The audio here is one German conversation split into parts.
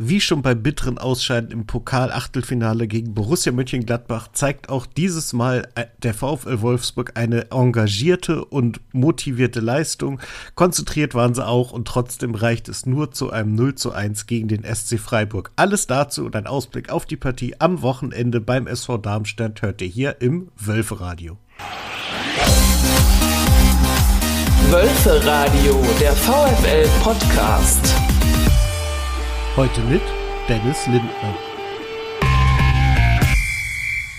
Wie schon beim bitteren Ausscheiden im Pokal-Achtelfinale gegen Borussia Mönchengladbach zeigt auch dieses Mal äh, der VfL Wolfsburg eine engagierte und motivierte Leistung. Konzentriert waren sie auch und trotzdem reicht es nur zu einem 0 zu 1 gegen den SC Freiburg. Alles dazu und ein Ausblick auf die Partie am Wochenende beim SV Darmstadt hört ihr hier im Wölferadio. Wölferadio, der VfL Podcast. Heute mit Dennis Lindner.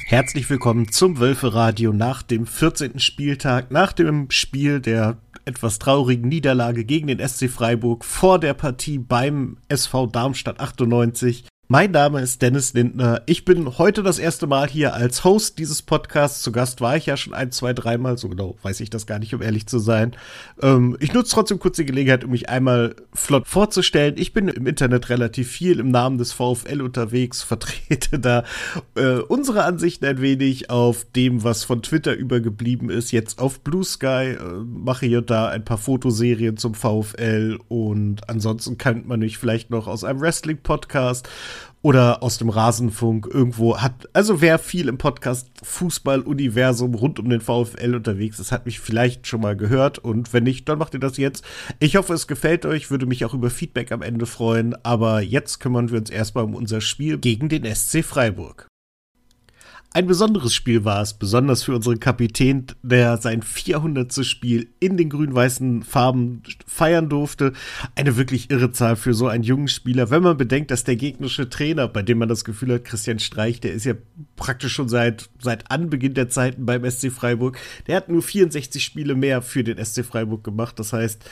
Herzlich willkommen zum Wölferadio nach dem 14. Spieltag, nach dem Spiel der etwas traurigen Niederlage gegen den SC Freiburg vor der Partie beim SV Darmstadt 98. Mein Name ist Dennis Lindner. Ich bin heute das erste Mal hier als Host dieses Podcasts. Zu Gast war ich ja schon ein, zwei, dreimal. So genau weiß ich das gar nicht, um ehrlich zu sein. Ähm, ich nutze trotzdem kurz die Gelegenheit, um mich einmal flott vorzustellen. Ich bin im Internet relativ viel im Namen des VfL unterwegs, vertrete da äh, unsere Ansichten ein wenig auf dem, was von Twitter übergeblieben ist. Jetzt auf Blue Sky äh, mache hier da ein paar Fotoserien zum VfL und ansonsten kennt man mich vielleicht noch aus einem Wrestling-Podcast oder aus dem Rasenfunk irgendwo hat, also wer viel im Podcast Fußball-Universum rund um den VfL unterwegs ist, hat mich vielleicht schon mal gehört und wenn nicht, dann macht ihr das jetzt. Ich hoffe, es gefällt euch, würde mich auch über Feedback am Ende freuen, aber jetzt kümmern wir uns erstmal um unser Spiel gegen den SC Freiburg. Ein besonderes Spiel war es, besonders für unseren Kapitän, der sein 400. Spiel in den grün-weißen Farben feiern durfte. Eine wirklich irre Zahl für so einen jungen Spieler, wenn man bedenkt, dass der gegnerische Trainer, bei dem man das Gefühl hat, Christian Streich, der ist ja praktisch schon seit, seit Anbeginn der Zeiten beim SC Freiburg, der hat nur 64 Spiele mehr für den SC Freiburg gemacht. Das heißt,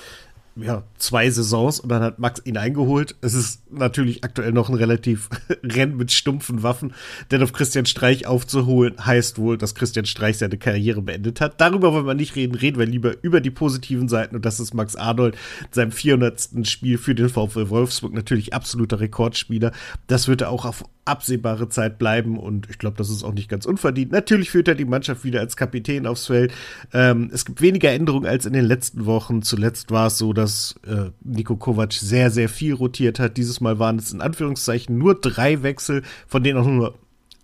ja, zwei Saisons und dann hat Max ihn eingeholt. Es ist natürlich aktuell noch ein relativ Rennen mit stumpfen Waffen, denn auf Christian Streich aufzuholen heißt wohl, dass Christian Streich seine Karriere beendet hat. Darüber wollen wir nicht reden, reden wir lieber über die positiven Seiten und das ist Max Arnold, seinem 400. Spiel für den VfL Wolfsburg, natürlich absoluter Rekordspieler. Das wird er auch auf absehbare Zeit bleiben und ich glaube, das ist auch nicht ganz unverdient. Natürlich führt er die Mannschaft wieder als Kapitän aufs Feld. Ähm, es gibt weniger Änderungen als in den letzten Wochen. Zuletzt war es so, dass äh, Niko Kovac sehr, sehr viel rotiert hat. Dieses Mal waren es in Anführungszeichen nur drei Wechsel, von denen auch nur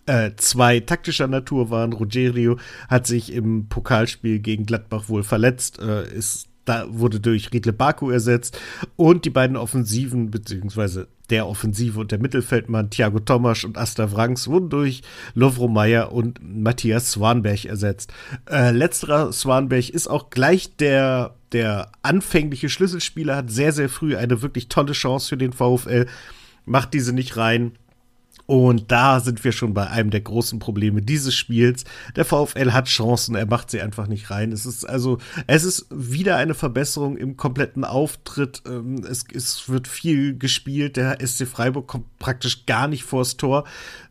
äh, zwei taktischer Natur waren. Rogerio hat sich im Pokalspiel gegen Gladbach wohl verletzt, äh, ist da wurde durch Riedle Baku ersetzt und die beiden Offensiven, beziehungsweise der Offensive und der Mittelfeldmann Thiago Tomasch und Asta Wrangs wurden durch Lovro Meyer und Matthias Swanberg ersetzt. Äh, letzterer Swanberg ist auch gleich der, der anfängliche Schlüsselspieler, hat sehr, sehr früh eine wirklich tolle Chance für den VfL, macht diese nicht rein und da sind wir schon bei einem der großen Probleme dieses Spiels. Der VfL hat Chancen, er macht sie einfach nicht rein. Es ist also, es ist wieder eine Verbesserung im kompletten Auftritt. Ähm, es, es wird viel gespielt. Der SC Freiburg kommt praktisch gar nicht vors Tor.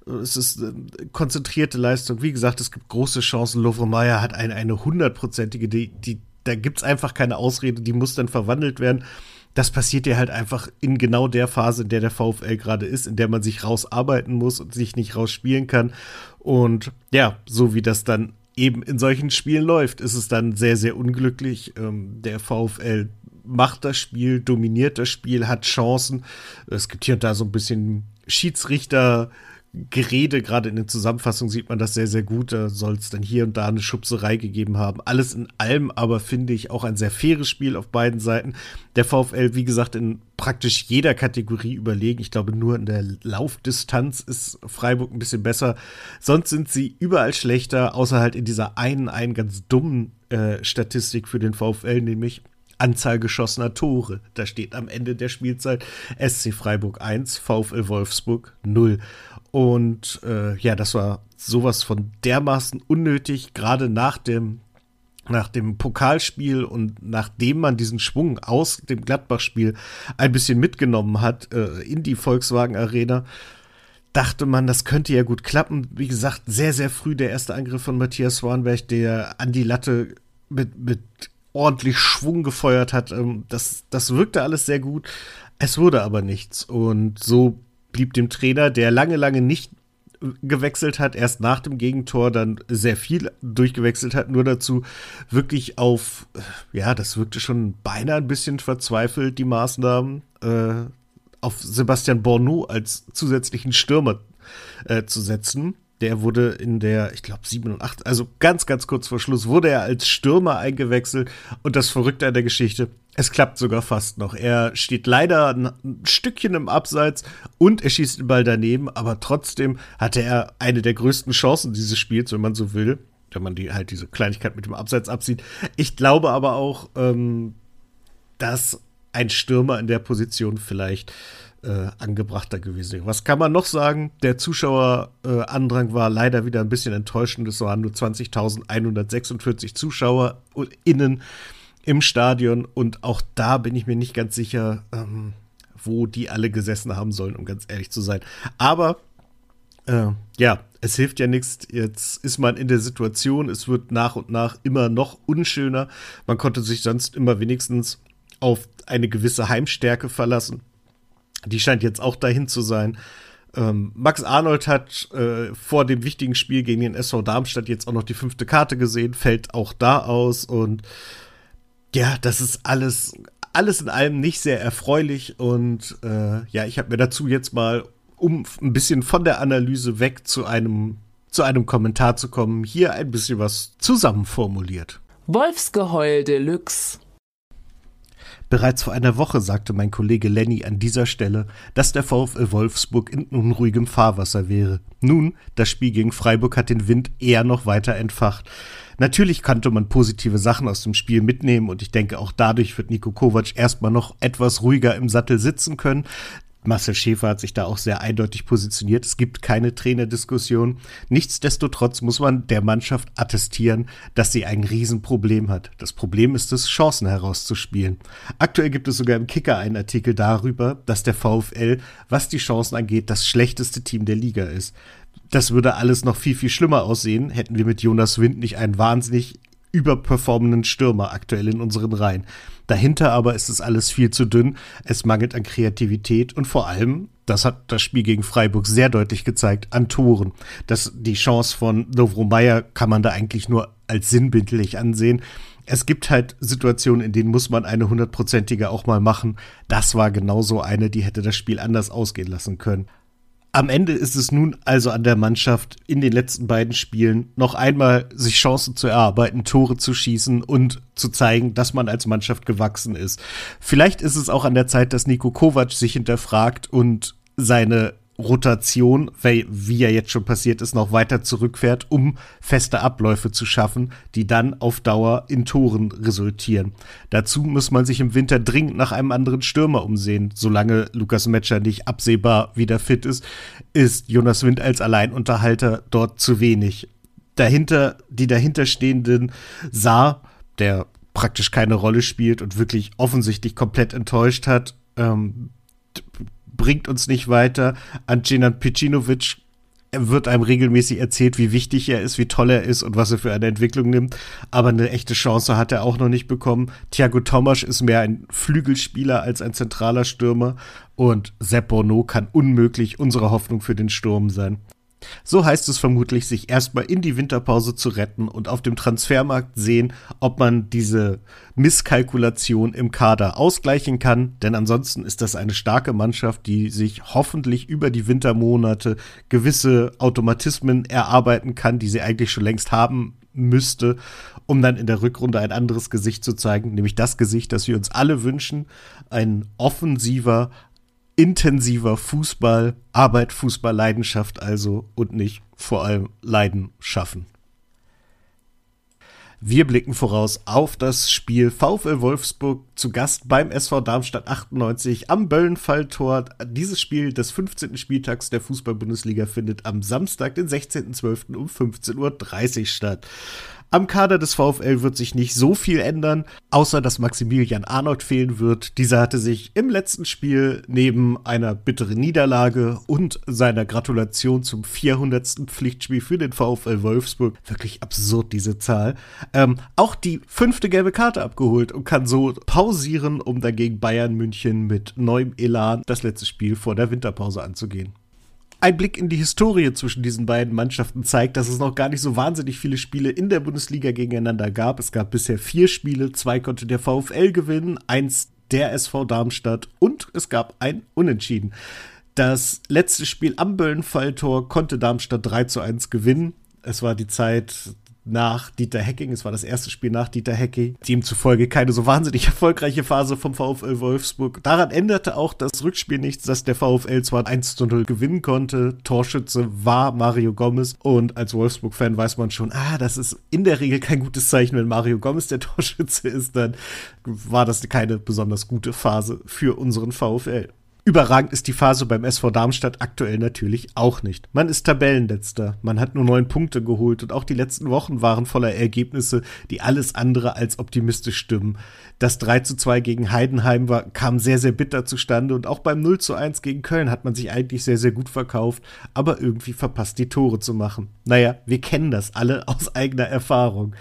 Es ist eine konzentrierte Leistung. Wie gesagt, es gibt große Chancen. Lovre Meyer hat eine, eine hundertprozentige, die, die, da gibt's einfach keine Ausrede, die muss dann verwandelt werden das passiert dir halt einfach in genau der Phase, in der der VfL gerade ist, in der man sich rausarbeiten muss und sich nicht rausspielen kann. Und ja, so wie das dann eben in solchen Spielen läuft, ist es dann sehr, sehr unglücklich. Ähm, der VfL macht das Spiel, dominiert das Spiel, hat Chancen. Es gibt hier und da so ein bisschen Schiedsrichter- Gerede, gerade in der Zusammenfassung sieht man das sehr, sehr gut. Da soll es dann hier und da eine Schubserei gegeben haben. Alles in allem aber finde ich auch ein sehr faires Spiel auf beiden Seiten. Der VfL, wie gesagt, in praktisch jeder Kategorie überlegen. Ich glaube, nur in der Laufdistanz ist Freiburg ein bisschen besser. Sonst sind sie überall schlechter, außer halt in dieser einen, einen ganz dummen äh, Statistik für den VfL, nämlich Anzahl geschossener Tore. Da steht am Ende der Spielzeit SC Freiburg 1, VfL Wolfsburg 0. Und äh, ja, das war sowas von dermaßen unnötig, gerade nach dem nach dem Pokalspiel und nachdem man diesen Schwung aus dem Gladbach-Spiel ein bisschen mitgenommen hat äh, in die Volkswagen Arena, dachte man, das könnte ja gut klappen. Wie gesagt, sehr, sehr früh der erste Angriff von Matthias Swanberg, der an die Latte mit, mit ordentlich Schwung gefeuert hat. Ähm, das, das wirkte alles sehr gut. Es wurde aber nichts. Und so blieb dem Trainer, der lange, lange nicht gewechselt hat, erst nach dem Gegentor dann sehr viel durchgewechselt hat, nur dazu wirklich auf, ja, das wirkte schon beinahe ein bisschen verzweifelt, die Maßnahmen. Äh, auf Sebastian Borneau als zusätzlichen Stürmer äh, zu setzen. Der wurde in der, ich glaube, 87, also ganz, ganz kurz vor Schluss, wurde er als Stürmer eingewechselt. Und das Verrückte an der Geschichte, es klappt sogar fast noch. Er steht leider ein, Stückchen im Abseits und er schießt den Ball daneben, aber trotzdem hatte er eine der größten Chancen dieses Spiels, wenn man so will. Wenn man die halt diese Kleinigkeit mit dem Abseits absieht. Ich glaube aber auch, ähm, dass ein Stürmer in der Position vielleicht äh, angebrachter gewesen. Was kann man noch sagen? Der Zuschauerandrang äh, war leider wieder ein bisschen enttäuschend. Es waren nur 20.146 Zuschauer innen im Stadion und auch da bin ich mir nicht ganz sicher, ähm, wo die alle gesessen haben sollen, um ganz ehrlich zu sein. Aber äh, ja, es hilft ja nichts. Jetzt ist man in der Situation, es wird nach und nach immer noch unschöner. Man konnte sich sonst immer wenigstens auf eine gewisse Heimstärke verlassen. Die scheint jetzt auch dahin zu sein. Ähm, Max Arnold hat äh, vor dem wichtigen Spiel gegen den SV Darmstadt jetzt auch noch die fünfte Karte gesehen, fällt auch da aus und ja, das ist alles, alles in allem nicht sehr erfreulich und äh, ja, ich habe mir dazu jetzt mal, um ein bisschen von der Analyse weg zu einem, zu einem Kommentar zu kommen, hier ein bisschen was zusammenformuliert. Wolfsgeheul Deluxe. Bereits vor einer Woche sagte mein Kollege Lenny an dieser Stelle, dass der VfL Wolfsburg in unruhigem Fahrwasser wäre. Nun, das Spiel gegen Freiburg hat den Wind eher noch weiter entfacht. Natürlich kannte man positive Sachen aus dem Spiel mitnehmen und ich denke, auch dadurch wird Nico Kovac erstmal noch etwas ruhiger im Sattel sitzen können. Marcel Schäfer hat sich da auch sehr eindeutig positioniert. Es gibt keine Trainerdiskussion. Nichtsdestotrotz muss man der Mannschaft attestieren, dass sie ein Riesenproblem hat. Das Problem ist es, Chancen herauszuspielen. Aktuell gibt es sogar im Kicker einen Artikel darüber, dass der VfL, was die Chancen angeht, das schlechteste Team der Liga ist. Das würde alles noch viel, viel schlimmer aussehen, hätten wir mit Jonas Wind nicht einen wahnsinnig überperformenden Stürmer aktuell in unseren Reihen. Dahinter aber ist es alles viel zu dünn. Es mangelt an Kreativität und vor allem, das hat das Spiel gegen Freiburg sehr deutlich gezeigt, an Toren. Das, die Chance von Lovro Meyer kann man da eigentlich nur als sinnbildlich ansehen. Es gibt halt Situationen, in denen muss man eine hundertprozentige auch mal machen. Das war genauso eine, die hätte das Spiel anders ausgehen lassen können. Am Ende ist es nun also an der Mannschaft, in den letzten beiden Spielen noch einmal sich Chancen zu erarbeiten, Tore zu schießen und zu zeigen, dass man als Mannschaft gewachsen ist. Vielleicht ist es auch an der Zeit, dass Nico Kovac sich hinterfragt und seine Rotation, wie ja jetzt schon passiert ist, noch weiter zurückfährt, um feste Abläufe zu schaffen, die dann auf Dauer in Toren resultieren. Dazu muss man sich im Winter dringend nach einem anderen Stürmer umsehen. Solange Lukas Metscher nicht absehbar wieder fit ist, ist Jonas Wind als Alleinunterhalter dort zu wenig. Dahinter, die dahinterstehenden Saar, der praktisch keine Rolle spielt und wirklich offensichtlich komplett enttäuscht hat, ähm, bringt uns nicht weiter. An Cenan Picinovic wird einem regelmäßig erzählt, wie wichtig er ist, wie toll er ist und was er für eine Entwicklung nimmt. Aber eine echte Chance hat er auch noch nicht bekommen. Thiago Tomasch ist mehr ein Flügelspieler als ein zentraler Stürmer. Und Sepp Bono kann unmöglich unsere Hoffnung für den Sturm sein. So heißt es vermutlich, sich erstmal in die Winterpause zu retten und auf dem Transfermarkt sehen, ob man diese Misskalkulation im Kader ausgleichen kann. Denn ansonsten ist das eine starke Mannschaft, die sich hoffentlich über die Wintermonate gewisse Automatismen erarbeiten kann, die sie eigentlich schon längst haben müsste, um dann in der Rückrunde ein anderes Gesicht zu zeigen, nämlich das Gesicht, das wir uns alle wünschen, ein offensiver, intensiver Fußball, Arbeit, Fußball, Leidenschaft also und nicht vor allem Leiden schaffen. Wir blicken voraus auf das Spiel VfL Wolfsburg zu Gast beim SV Darmstadt 98 am Böllenfalltor. Dieses Spiel des 15. Spieltags der Fußball-Bundesliga findet am Samstag, den 16.12. um 15.30 Uhr statt. Am Kader des VfL wird sich nicht so viel ändern, außer dass Maximilian Arnold fehlen wird. Dieser hatte sich im letzten Spiel neben einer bitteren Niederlage und seiner Gratulation zum 400. Pflichtspiel für den VfL Wolfsburg, wirklich absurd diese Zahl, ähm, auch die fünfte gelbe Karte abgeholt und kann so pausieren, um dagegen Bayern München mit neuem Elan das letzte Spiel vor der Winterpause anzugehen. Ein Blick in die Historie zwischen diesen beiden Mannschaften zeigt, dass es noch gar nicht so wahnsinnig viele Spiele in der Bundesliga gegeneinander gab. Es gab bisher vier Spiele, zwei konnte der VfL gewinnen, eins der SV Darmstadt und es gab ein Unentschieden. Das letzte Spiel am Böllenfalltor konnte Darmstadt 3 zu 1 gewinnen. Es war die Zeit nach Dieter Hecking. Es war das erste Spiel nach Dieter Hecking. Demzufolge keine so wahnsinnig erfolgreiche Phase vom VfL Wolfsburg. Daran änderte auch das Rückspiel nichts, dass der VfL zwar 1 zu 0 gewinnen konnte. Torschütze war Mario Gomez. Und als Wolfsburg-Fan weiß man schon, ah, das ist in der Regel kein gutes Zeichen, wenn Mario Gomez der Torschütze ist. Dann war das keine besonders gute Phase für unseren VfL. Überragend ist die Phase beim SV Darmstadt aktuell natürlich auch nicht. Man ist Tabellenletzter, man hat nur neun Punkte geholt und auch die letzten Wochen waren voller Ergebnisse, die alles andere als optimistisch stimmen. Das 3 zu 2 gegen Heidenheim war, kam sehr, sehr bitter zustande und auch beim 0 zu 1 gegen Köln hat man sich eigentlich sehr, sehr gut verkauft, aber irgendwie verpasst, die Tore zu machen. Naja, wir kennen das alle aus eigener Erfahrung.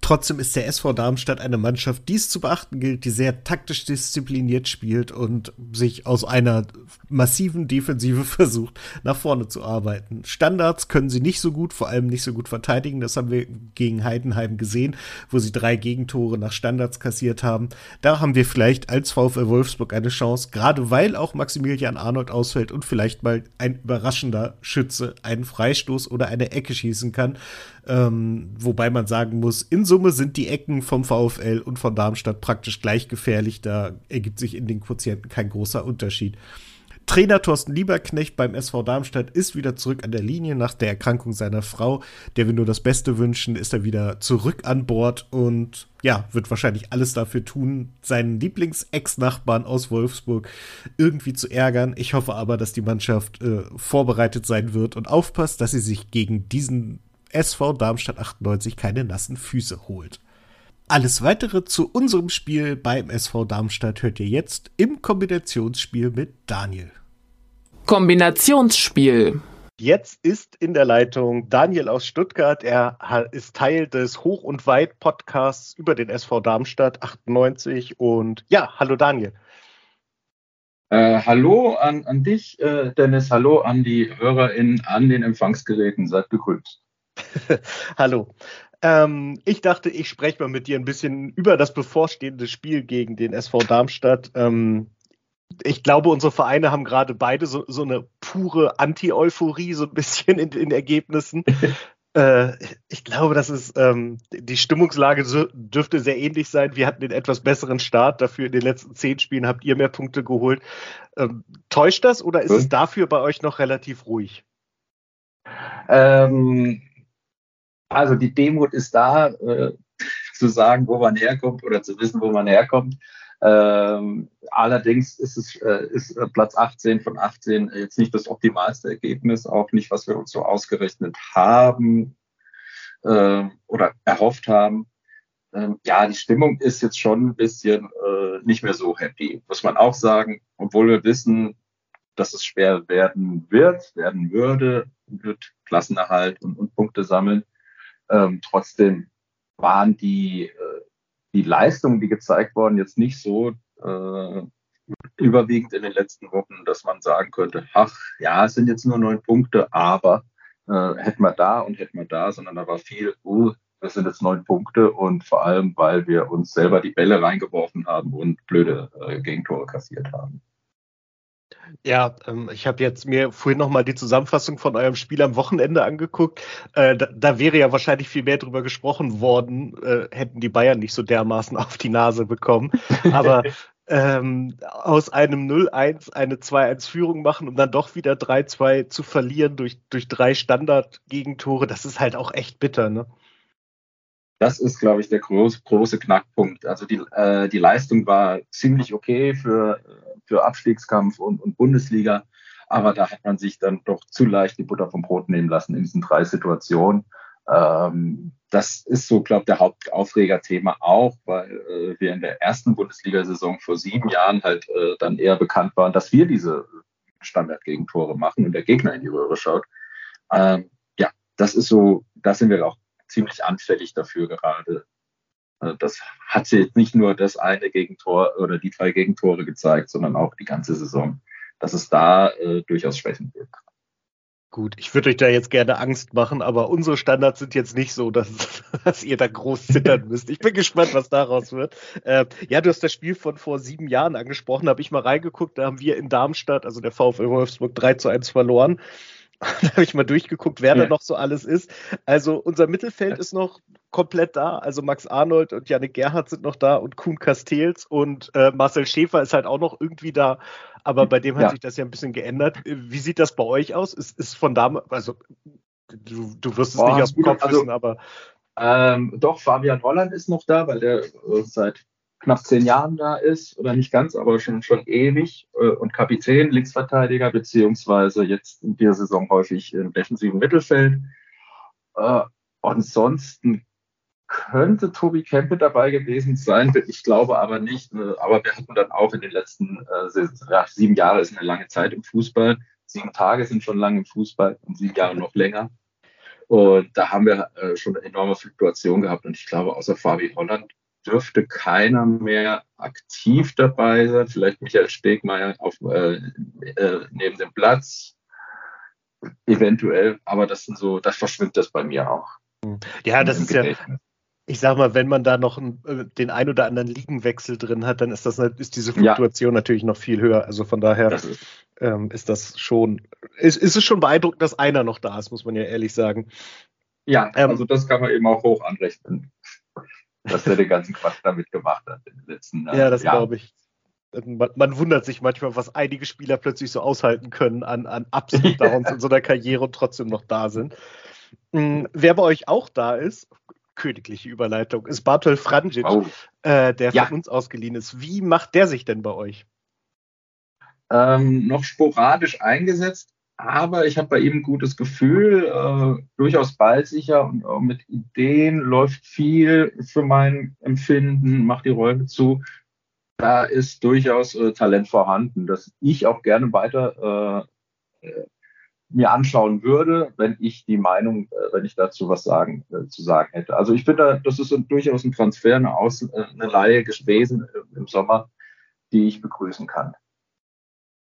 Trotzdem ist der SV Darmstadt eine Mannschaft, die es zu beachten gilt, die sehr taktisch diszipliniert spielt und sich aus einer massiven Defensive versucht, nach vorne zu arbeiten. Standards können sie nicht so gut, vor allem nicht so gut verteidigen. Das haben wir gegen Heidenheim gesehen, wo sie drei Gegentore nach Standards kassiert haben. Da haben wir vielleicht als VfL Wolfsburg eine Chance, gerade weil auch Maximilian Arnold ausfällt und vielleicht mal ein überraschender Schütze einen Freistoß oder eine Ecke schießen kann. Ähm, wobei man sagen muss, in Summe sind die Ecken vom VfL und von Darmstadt praktisch gleich gefährlich. Da ergibt sich in den Quotienten kein großer Unterschied. Trainer Thorsten Lieberknecht beim SV Darmstadt ist wieder zurück an der Linie nach der Erkrankung seiner Frau. Der wir nur das Beste wünschen, ist er wieder zurück an Bord und ja, wird wahrscheinlich alles dafür tun, seinen Lieblings-Ex-Nachbarn aus Wolfsburg irgendwie zu ärgern. Ich hoffe aber, dass die Mannschaft äh, vorbereitet sein wird und aufpasst, dass sie sich gegen diesen SV Darmstadt 98 keine nassen Füße holt. Alles weitere zu unserem Spiel beim SV Darmstadt hört ihr jetzt im Kombinationsspiel mit Daniel. Kombinationsspiel. Jetzt ist in der Leitung Daniel aus Stuttgart. Er ist Teil des Hoch und Weit Podcasts über den SV Darmstadt 98. Und ja, hallo Daniel. Äh, hallo an, an dich, äh, Dennis. Hallo an die HörerInnen an den Empfangsgeräten. Seid gegrüßt. Hallo. Ähm, ich dachte, ich spreche mal mit dir ein bisschen über das bevorstehende Spiel gegen den SV Darmstadt. Ähm, ich glaube, unsere Vereine haben gerade beide so, so eine pure Anti-Euphorie, so ein bisschen in den Ergebnissen. äh, ich glaube, das ist ähm, die Stimmungslage dürfte sehr ähnlich sein. Wir hatten den etwas besseren Start. Dafür in den letzten zehn Spielen habt ihr mehr Punkte geholt. Ähm, täuscht das oder ist hm? es dafür bei euch noch relativ ruhig? Ähm, also die Demut ist da, äh, zu sagen, wo man herkommt oder zu wissen, wo man herkommt. Ähm, allerdings ist es äh, ist äh, Platz 18 von 18 jetzt nicht das optimalste Ergebnis, auch nicht, was wir uns so ausgerechnet haben äh, oder erhofft haben. Ähm, ja, die Stimmung ist jetzt schon ein bisschen äh, nicht mehr so happy, muss man auch sagen, obwohl wir wissen, dass es schwer werden wird, werden würde, wird Klassenerhalt und, und Punkte sammeln. Ähm, trotzdem waren die, äh, die Leistungen, die gezeigt wurden, jetzt nicht so äh, überwiegend in den letzten Wochen, dass man sagen könnte, ach ja, es sind jetzt nur neun Punkte, aber äh, hätten wir da und hätten wir da, sondern da war viel, uh, das sind jetzt neun Punkte und vor allem, weil wir uns selber die Bälle reingeworfen haben und blöde äh, Gegentore kassiert haben. Ja, ähm, ich habe jetzt mir vorhin noch mal die Zusammenfassung von eurem Spiel am Wochenende angeguckt. Äh, da, da, wäre ja wahrscheinlich viel mehr drüber gesprochen worden, äh, hätten die Bayern nicht so dermaßen auf die Nase bekommen. Aber ähm, aus einem 0-1 eine 2-1-Führung machen und dann doch wieder 3-2 zu verlieren durch, durch drei Standard-Gegentore, das ist halt auch echt bitter, ne? Das ist, glaube ich, der groß, große Knackpunkt. Also die, äh, die Leistung war ziemlich okay für für Abstiegskampf und, und Bundesliga. Aber da hat man sich dann doch zu leicht die Butter vom Brot nehmen lassen in diesen drei Situationen. Ähm, das ist so, glaube ich, der Hauptaufregerthema auch, weil äh, wir in der ersten Bundesliga-Saison vor sieben Jahren halt äh, dann eher bekannt waren, dass wir diese Standardgegentore machen und der Gegner in die Röhre schaut. Ähm, ja, das ist so, da sind wir auch ziemlich anfällig dafür gerade, äh, das hat sie jetzt nicht nur das eine Gegentor oder die drei Gegentore gezeigt, sondern auch die ganze Saison, dass es da äh, durchaus schwächen wird. Gut, ich würde euch da jetzt gerne Angst machen, aber unsere Standards sind jetzt nicht so, dass, dass ihr da groß zittern müsst. Ich bin gespannt, was daraus wird. Äh, ja, du hast das Spiel von vor sieben Jahren angesprochen, habe ich mal reingeguckt, da haben wir in Darmstadt, also der VfL Wolfsburg, 3 zu 1 verloren. da habe ich mal durchgeguckt, wer ja. da noch so alles ist. Also unser Mittelfeld ist noch komplett da. Also Max Arnold und Janik Gerhardt sind noch da und Kuhn Castells und äh, Marcel Schäfer ist halt auch noch irgendwie da. Aber bei dem hat ja. sich das ja ein bisschen geändert. Wie sieht das bei euch aus? Ist, ist von damals, also du, du wirst es Boah, nicht aus dem Kopf also, wissen, aber. Ähm, doch, Fabian Holland ist noch da, weil der äh, seit knapp zehn Jahren da ist, oder nicht ganz, aber schon, schon ewig äh, und Kapitän, Linksverteidiger, beziehungsweise jetzt in dieser Saison häufig im defensiven Mittelfeld. Äh, ansonsten könnte Tobi Kempe dabei gewesen sein, ich glaube aber nicht. Äh, aber wir hatten dann auch in den letzten sieben Jahre ist eine lange Zeit im Fußball. Sieben Tage sind schon lang im Fußball und sieben Jahre noch länger. Und da haben wir äh, schon eine enorme Fluktuation gehabt. Und ich glaube, außer Fabi Holland dürfte keiner mehr aktiv dabei sein. Vielleicht Michael Stegmeier auf, äh, äh, neben dem Platz. Eventuell, aber das sind so, das verschwimmt das bei mir auch. Ja, das ist Gedächtnis. ja, ich sag mal, wenn man da noch äh, den ein oder anderen Ligenwechsel drin hat, dann ist das ist diese Fluktuation ja. natürlich noch viel höher. Also von daher das ist, ähm, ist, das schon, ist, ist es schon beeindruckend, dass einer noch da ist, muss man ja ehrlich sagen. Ja, ähm, also das kann man eben auch hoch anrechnen dass er den ganzen Quatsch damit gemacht hat in den letzten Jahren. Ja, das glaube ich. Man, man, wundert sich manchmal, was einige Spieler plötzlich so aushalten können an, an Ups und Downs in so einer Karriere und trotzdem noch da sind. Mhm, wer bei euch auch da ist, königliche Überleitung, ist Bartol Franjic, oh. äh, der ja. von uns ausgeliehen ist. Wie macht der sich denn bei euch? Ähm, noch sporadisch eingesetzt, aber ich habe bei ihm ein gutes Gefühl, äh, durchaus ballsicher und auch mit Ideen läuft viel für mein Empfinden, macht die Räume zu. Da ist durchaus äh, Talent vorhanden, das ich auch gerne weiter äh, äh mir anschauen würde, wenn ich die Meinung, äh, wenn ich dazu was sagen, äh, zu sagen hätte. Also ich finde, das ist durchaus ein Transfer, eine, Aus, eine Laie gewesen im Sommer, die ich begrüßen kann.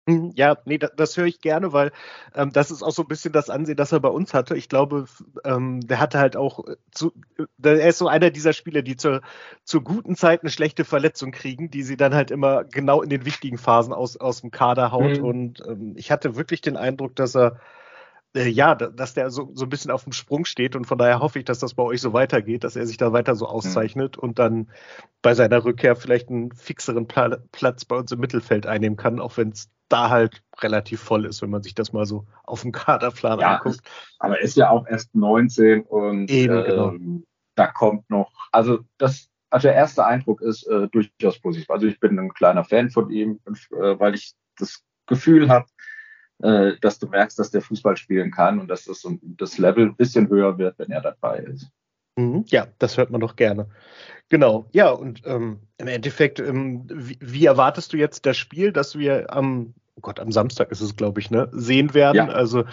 Mhm, ja, nee, das, das höre ich gerne, weil ähm, das ist auch so ein bisschen das Ansehen, das er bei uns hatte. Ich glaube, ähm, der hatte halt auch, äh, zu, der, er ist so einer dieser Spieler, die zur, zur guten Zeit eine schlechte Verletzung kriegen, die sie dann halt immer genau in den wichtigen Phasen aus, aus dem Kader haut. Mhm. Und ähm, ich hatte wirklich den Eindruck, dass er äh, ja, dass der so, so ein bisschen auf dem Sprung steht und von daher hoffe ich, dass das bei euch so weitergeht, dass er sich da weiter so auszeichnet mhm. und dann bei seiner Rückkehr vielleicht einen fixeren Pla Platz bei uns im Mittelfeld einnehmen kann, auch wenn es da halt relativ voll ist, wenn man sich das mal so auf dem Kaderplan ja, anguckt. Aber er ist ja auch erst 19 und Eben, äh, genau. da kommt noch, also das, also der erste Eindruck ist äh, durchaus positiv. Also ich bin ein kleiner Fan von ihm, äh, weil ich das Gefühl habe, äh, dass du merkst, dass der Fußball spielen kann und dass das, das Level ein bisschen höher wird, wenn er dabei ist. Mhm, ja, das hört man doch gerne. Genau, ja, und ähm, im Endeffekt, ähm, wie, wie, erwartest du jetzt das Spiel, das wir am, oh Gott, am Samstag ist es, glaube ich, ne, sehen werden? Ja. Also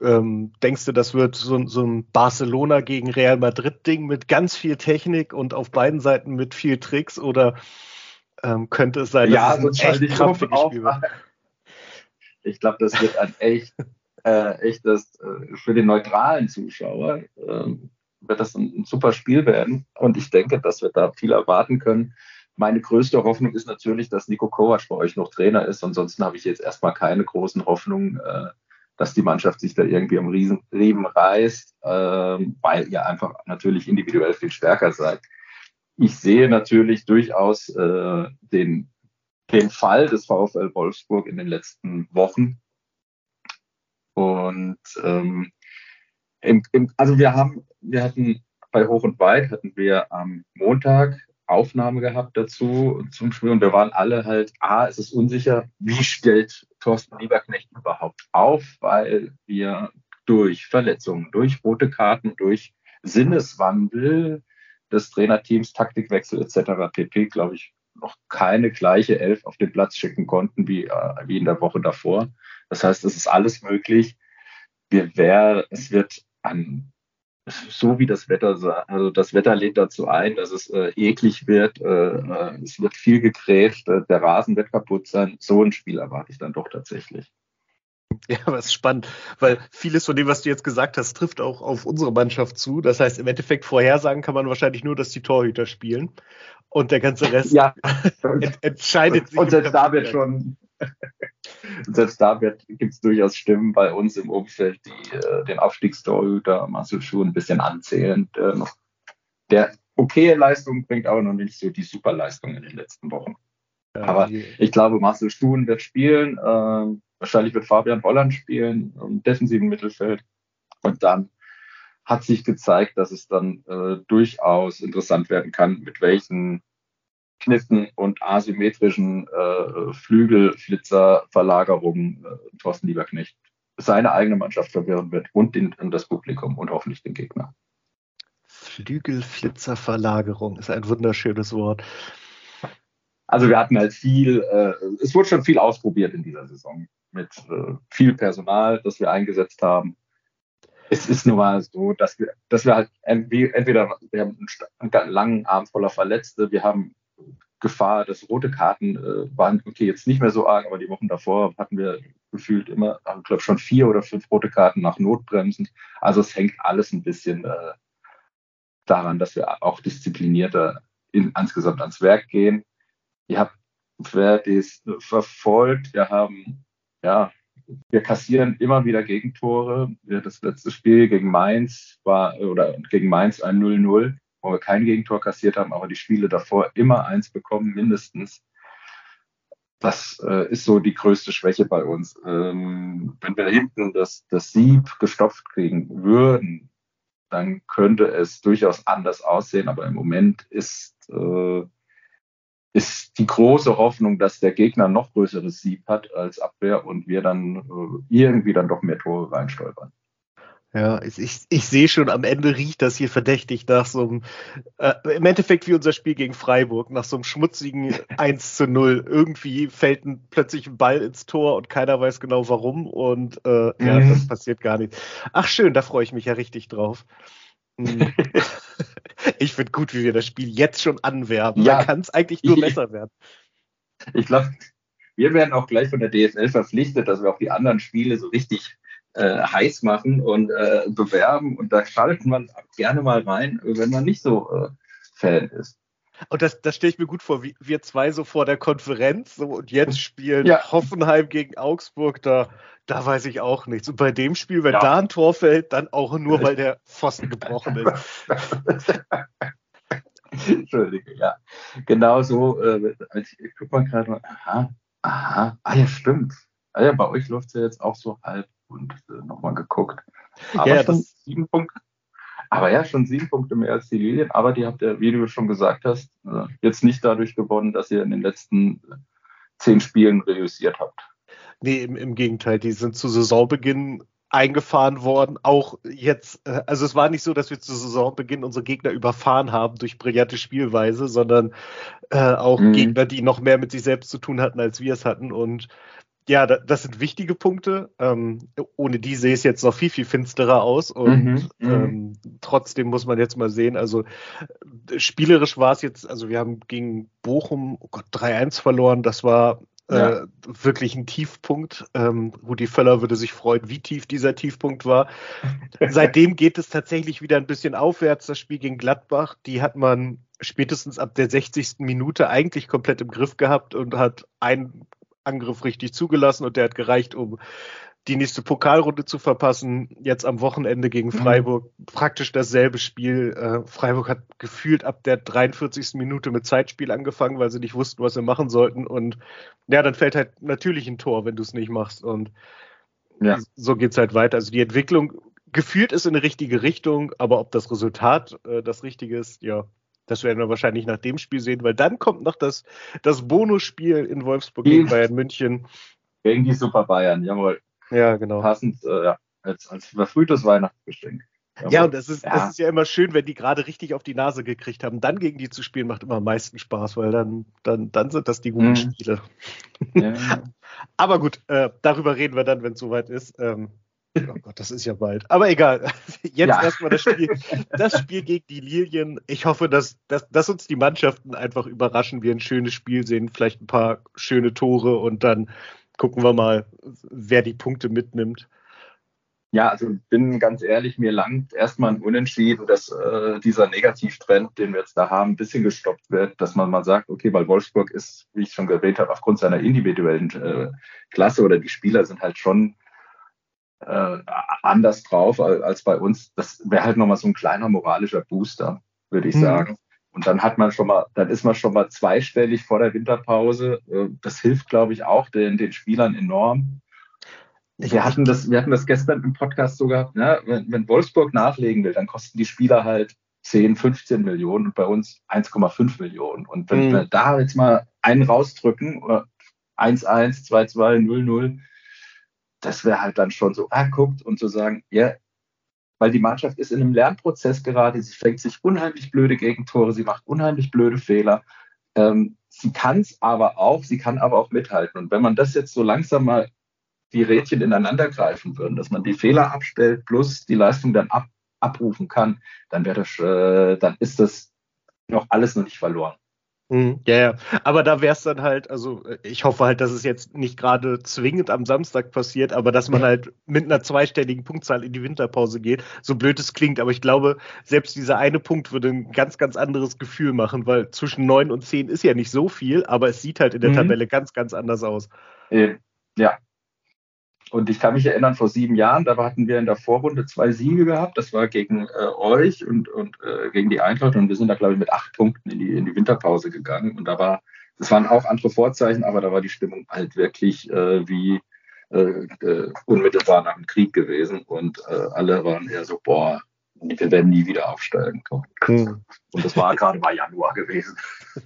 ähm, denkst du, das wird so, so, ein Barcelona gegen Real Madrid-Ding mit ganz viel Technik und auf beiden Seiten mit viel Tricks oder ähm, könnte es sein, dass ja, es ein echt krampfiges Spiel wird? Ich glaube, das wird ein echt, äh, echtes äh, für den neutralen Zuschauer ähm, wird das ein, ein, super Spiel werden. Und ich denke, dass wir da viel erwarten können. Meine größte Hoffnung ist natürlich, dass Nico Kovac bei euch noch Trainer ist. Ansonsten habe ich jetzt erstmal keine großen Hoffnungen, äh, dass die Mannschaft sich da irgendwie am Riesen, Riemen reißt, äh, weil ihr einfach natürlich individuell viel stärker seid. Ich sehe natürlich durchaus äh, den, den Fall des VfL Wolfsburg in den letzten Wochen. Und ähm, im, im, also wir haben, wir hatten bei Hoch und Weit hatten wir am Montag Aufnahme gehabt dazu zum Spiel und wir waren alle halt, ah, es ist unsicher, wie stellt Thorsten Lieberknecht überhaupt auf, weil wir durch Verletzungen, durch rote Karten, durch Sinneswandel des Trainerteams, Taktikwechsel etc. pp, glaube ich, noch keine gleiche Elf auf den Platz schicken konnten wie, äh, wie in der Woche davor. Das heißt, es ist alles möglich. Wir wär, es wird an so wie das Wetter, also das Wetter lädt dazu ein, dass es äh, eklig wird, äh, äh, es wird viel gegrätscht, äh, der Rasen wird kaputt sein. So ein Spiel erwarte ich dann doch tatsächlich. Ja, was spannend, weil vieles von dem, was du jetzt gesagt hast, trifft auch auf unsere Mannschaft zu. Das heißt, im Endeffekt vorhersagen kann man wahrscheinlich nur, dass die Torhüter spielen und der ganze Rest ja. ent entscheidet sich. Und selbst da wird schon, selbst da gibt es durchaus Stimmen bei uns im Umfeld, die äh, den Aufstiegstorhüter Marcel Schuh ein bisschen anzählen. Der, noch, der okaye Leistung bringt aber noch nicht so die Superleistung in den letzten Wochen. Ja, aber ich glaube, Marcel Stuhn wird spielen. Äh, wahrscheinlich wird Fabian Holland spielen im defensiven Mittelfeld. Und dann hat sich gezeigt, dass es dann äh, durchaus interessant werden kann, mit welchen Kniffen und asymmetrischen äh, Flügelflitzerverlagerungen äh, Thorsten Lieberknecht seine eigene Mannschaft verwirren wird und, den, und das Publikum und hoffentlich den Gegner. Flügelflitzerverlagerung ist ein wunderschönes Wort. Also wir hatten halt viel, äh, es wurde schon viel ausprobiert in dieser Saison mit äh, viel Personal, das wir eingesetzt haben es ist nun mal so, dass wir, dass wir halt entweder wir haben einen ganzen Arm voller Verletzte, wir haben Gefahr, dass rote Karten äh, waren okay jetzt nicht mehr so arg, aber die Wochen davor hatten wir gefühlt immer, ich glaube schon vier oder fünf rote Karten nach Notbremsen. Also es hängt alles ein bisschen äh, daran, dass wir auch disziplinierter in, insgesamt ans Werk gehen. Ihr habt, wer das verfolgt, wir haben ja wir kassieren immer wieder Gegentore. Das letzte Spiel gegen Mainz war, oder gegen Mainz ein 0-0, wo wir kein Gegentor kassiert haben, aber die Spiele davor immer eins bekommen, mindestens. Das äh, ist so die größte Schwäche bei uns. Ähm, wenn wir hinten das, das Sieb gestopft kriegen würden, dann könnte es durchaus anders aussehen, aber im Moment ist äh, ist die große Hoffnung, dass der Gegner noch größeres Sieb hat als Abwehr und wir dann äh, irgendwie dann doch mehr Tore reinstolpern. Ja, ich, ich, ich sehe schon, am Ende riecht das hier verdächtig nach so einem, äh, im Endeffekt wie unser Spiel gegen Freiburg, nach so einem schmutzigen 1 zu 0. Irgendwie fällt ein, plötzlich ein Ball ins Tor und keiner weiß genau warum und äh, mhm. ja, das passiert gar nicht. Ach schön, da freue ich mich ja richtig drauf. Mhm. ich finde gut, wie wir das Spiel jetzt schon anwerben. Ja. Da kann es eigentlich nur besser werden. Ich glaube, wir werden auch gleich von der DFL verpflichtet, dass wir auch die anderen Spiele so richtig äh, heiß machen und äh, bewerben. Und da schaltet man gerne mal rein, wenn man nicht so äh, Fan ist. Und das, das stelle ich mir gut vor, wie wir zwei so vor der Konferenz so, und jetzt spielen ja. Hoffenheim gegen Augsburg, da, da weiß ich auch nichts. Und bei dem Spiel, wenn ja. da ein Tor fällt, dann auch nur, weil der Pfosten gebrochen ist. Entschuldige, ja. Genau so, äh, ich, ich guck mal gerade mal, aha, aha, ah ja, stimmt. Ah ja, bei euch läuft es ja jetzt auch so halb und äh, nochmal geguckt. Aber ja, schon sieben Punkte. Aber ja, schon sieben Punkte mehr als die Lilien, aber die habt ihr, wie du schon gesagt hast, äh, jetzt nicht dadurch gewonnen, dass ihr in den letzten zehn Spielen reüssiert habt. Nee, im, im Gegenteil, die sind zu Saisonbeginn eingefahren worden. Auch jetzt, äh, also es war nicht so, dass wir zu Saisonbeginn unsere Gegner überfahren haben durch brillante Spielweise, sondern äh, auch mhm. Gegner, die noch mehr mit sich selbst zu tun hatten, als wir es hatten. Und ja, das sind wichtige Punkte. Ähm, ohne die sehe es jetzt noch viel, viel finsterer aus. Und mhm, mhm, ähm, trotzdem muss man jetzt mal sehen, also spielerisch war es jetzt, also wir haben gegen Bochum, oh Gott, 3-1 verloren. Das war ja. äh, wirklich ein Tiefpunkt. Ähm, Rudi Völler würde sich freuen, wie tief dieser Tiefpunkt war. Seitdem geht es tatsächlich wieder ein bisschen aufwärts. Das Spiel gegen Gladbach, die hat man spätestens ab der 60. Minute eigentlich komplett im Griff gehabt und hat einen Angriff richtig zugelassen und der hat gereicht, um die nächste Pokalrunde zu verpassen. Jetzt am Wochenende gegen mhm. Freiburg mhm. praktisch dasselbe Spiel. Äh, Freiburg hat gefühlt ab der 43. Minute mit Zeitspiel angefangen, weil sie nicht wussten, was sie machen sollten. Und ja, dann fällt halt natürlich ein Tor, wenn du es nicht machst. Und ja. so es halt weiter. Also die Entwicklung gefühlt ist in eine richtige Richtung, aber ob das Resultat äh, das Richtige ist, ja, das werden wir wahrscheinlich nach dem Spiel sehen, weil dann kommt noch das, das Bonusspiel in Wolfsburg gegen Bayern München. Gegen die Super Bayern, jawohl. Ja, genau. Passend, äh, ja, als, als verfrühtes Weihnachtsgeschenk. Ja, und das ist, ja. das ist ja immer schön, wenn die gerade richtig auf die Nase gekriegt haben. Dann gegen die zu spielen macht immer am meisten Spaß, weil dann, dann, dann sind das die guten mhm. Spiele. Ja. Aber gut, äh, darüber reden wir dann, wenn es soweit ist. Ähm, oh Gott, das ist ja bald. Aber egal. Jetzt ja. erstmal das Spiel, das Spiel gegen die Lilien. Ich hoffe, dass, dass, dass uns die Mannschaften einfach überraschen, wir ein schönes Spiel sehen, vielleicht ein paar schöne Tore und dann gucken wir mal, wer die Punkte mitnimmt. Ja, also bin ganz ehrlich, mir langt erstmal ein Unentschieden, dass äh, dieser Negativtrend, den wir jetzt da haben, ein bisschen gestoppt wird, dass man mal sagt, okay, weil Wolfsburg ist, wie ich schon erwähnt habe, aufgrund seiner individuellen äh, Klasse oder die Spieler sind halt schon äh, anders drauf als bei uns. Das wäre halt nochmal so ein kleiner moralischer Booster, würde ich mhm. sagen. Und dann hat man schon mal, dann ist man schon mal zweistellig vor der Winterpause. Äh, das hilft, glaube ich, auch den, den Spielern enorm. Wir hatten das, wir hatten das gestern im Podcast sogar, ne? wenn, wenn Wolfsburg nachlegen will, dann kosten die Spieler halt 10, 15 Millionen und bei uns 1,5 Millionen. Und wenn mhm. wir da jetzt mal einen rausdrücken, 1-1, 2-2, 0-0, das wäre halt dann schon so, ah, guckt und zu sagen, ja, weil die Mannschaft ist in einem Lernprozess gerade, sie fängt sich unheimlich blöde Gegentore, sie macht unheimlich blöde Fehler. Ähm, sie kann es aber auch, sie kann aber auch mithalten. Und wenn man das jetzt so langsam mal die Rädchen ineinander greifen würden, dass man die Fehler abstellt plus die Leistung dann ab, abrufen kann, dann wäre das, äh, dann ist das noch alles noch nicht verloren. Mhm, ja, ja. Aber da wäre es dann halt, also ich hoffe halt, dass es jetzt nicht gerade zwingend am Samstag passiert, aber dass man halt mit einer zweistelligen Punktzahl in die Winterpause geht. So blöd es klingt, aber ich glaube, selbst dieser eine Punkt würde ein ganz, ganz anderes Gefühl machen, weil zwischen neun und zehn ist ja nicht so viel, aber es sieht halt in der mhm. Tabelle ganz, ganz anders aus. Ja, und ich kann mich erinnern, vor sieben Jahren, da hatten wir in der Vorrunde zwei Siege gehabt. Das war gegen äh, euch und, und äh, gegen die Eintracht. Und wir sind da, glaube ich, mit acht Punkten in die, in die Winterpause gegangen. Und da war, das waren auch andere Vorzeichen, aber da war die Stimmung halt wirklich äh, wie äh, äh, unmittelbar nach dem Krieg gewesen. Und äh, alle waren eher so, boah, wir werden nie wieder aufsteigen. Hm. Und das war gerade mal Januar gewesen.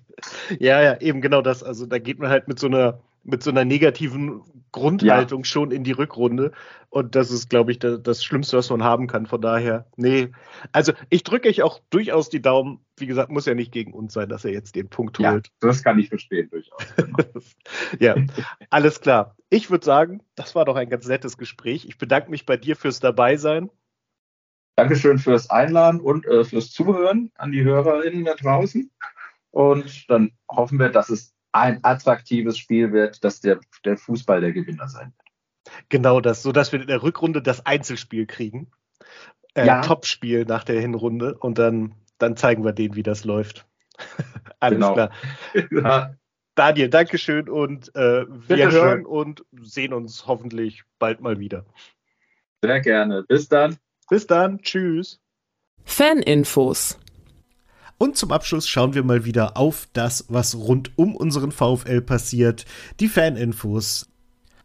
Ja, ja, eben genau das. Also da geht man halt mit so einer mit so einer negativen Grundhaltung ja. schon in die Rückrunde. Und das ist, glaube ich, das, das, Schlimmste, was man haben kann. Von daher, nee. Also ich drücke euch auch durchaus die Daumen. Wie gesagt, muss ja nicht gegen uns sein, dass er jetzt den Punkt ja, holt. Das kann ich verstehen, durchaus. Ja, alles klar. Ich würde sagen, das war doch ein ganz nettes Gespräch. Ich bedanke mich bei dir fürs Dabeisein. Dankeschön fürs Einladen und äh, fürs Zuhören an die HörerInnen da draußen. Und dann hoffen wir, dass es ein attraktives Spiel wird, dass der, der Fußball der Gewinner sein wird. Genau das, so dass wir in der Rückrunde das Einzelspiel kriegen. Äh, ja. Topspiel nach der Hinrunde und dann, dann zeigen wir denen, wie das läuft. Alles genau. klar. ja. Daniel, Dankeschön und äh, wir hören und sehen uns hoffentlich bald mal wieder. Sehr gerne. Bis dann. Bis dann. Tschüss. Faninfos und zum Abschluss schauen wir mal wieder auf das, was rund um unseren VfL passiert. Die Faninfos.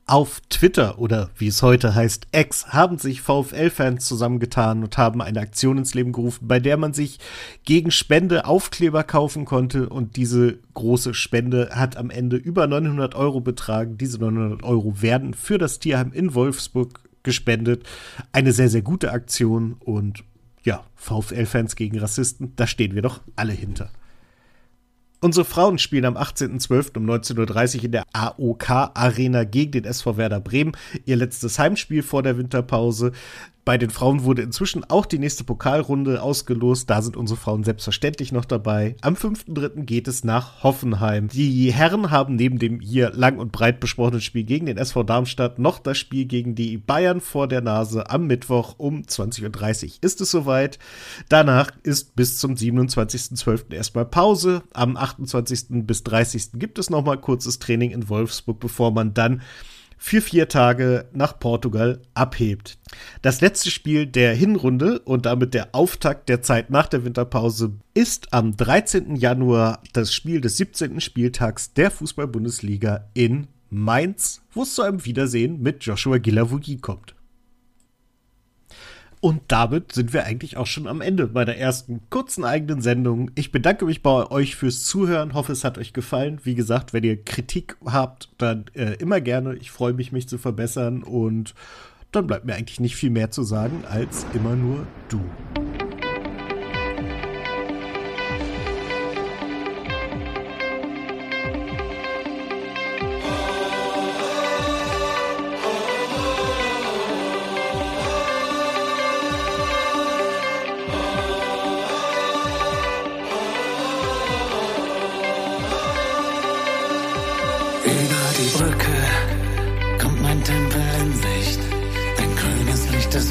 Auf Twitter oder wie es heute heißt, X, haben sich VfL-Fans zusammengetan und haben eine Aktion ins Leben gerufen, bei der man sich gegen Spende Aufkleber kaufen konnte und diese große Spende hat am Ende über 900 Euro betragen. Diese 900 Euro werden für das Tierheim in Wolfsburg gespendet. Eine sehr, sehr gute Aktion und ja, VfL-Fans gegen Rassisten, da stehen wir doch alle hinter. Unsere Frauen spielen am 18.12. um 19.30 Uhr in der AOK Arena gegen den SV Werder Bremen. Ihr letztes Heimspiel vor der Winterpause. Bei den Frauen wurde inzwischen auch die nächste Pokalrunde ausgelost. Da sind unsere Frauen selbstverständlich noch dabei. Am 5.3. geht es nach Hoffenheim. Die Herren haben neben dem hier lang und breit besprochenen Spiel gegen den SV Darmstadt noch das Spiel gegen die Bayern vor der Nase am Mittwoch um 20.30 Uhr. Ist es soweit? Danach ist bis zum 27.12. erstmal Pause. Am 28. bis 30. gibt es nochmal kurzes Training in Wolfsburg, bevor man dann für vier Tage nach Portugal abhebt. Das letzte Spiel der Hinrunde und damit der Auftakt der Zeit nach der Winterpause ist am 13. Januar das Spiel des 17. Spieltags der Fußball-Bundesliga in Mainz, wo es zu einem Wiedersehen mit Joshua Gilavogi kommt. Und damit sind wir eigentlich auch schon am Ende meiner ersten kurzen eigenen Sendung. Ich bedanke mich bei euch fürs Zuhören, hoffe es hat euch gefallen. Wie gesagt, wenn ihr Kritik habt, dann äh, immer gerne. Ich freue mich, mich zu verbessern und dann bleibt mir eigentlich nicht viel mehr zu sagen als immer nur du.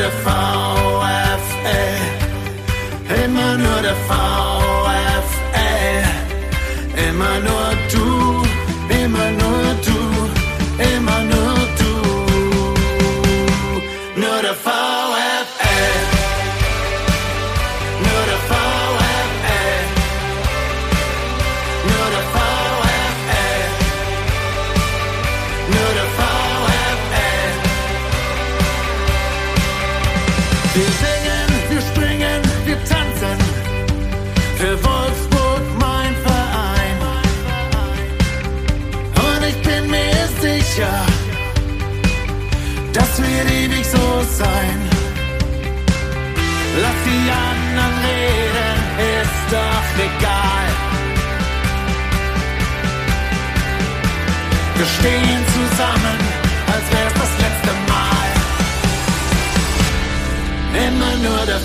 have found. stehen zusammen, als wär's das letzte Mal. Immer nur der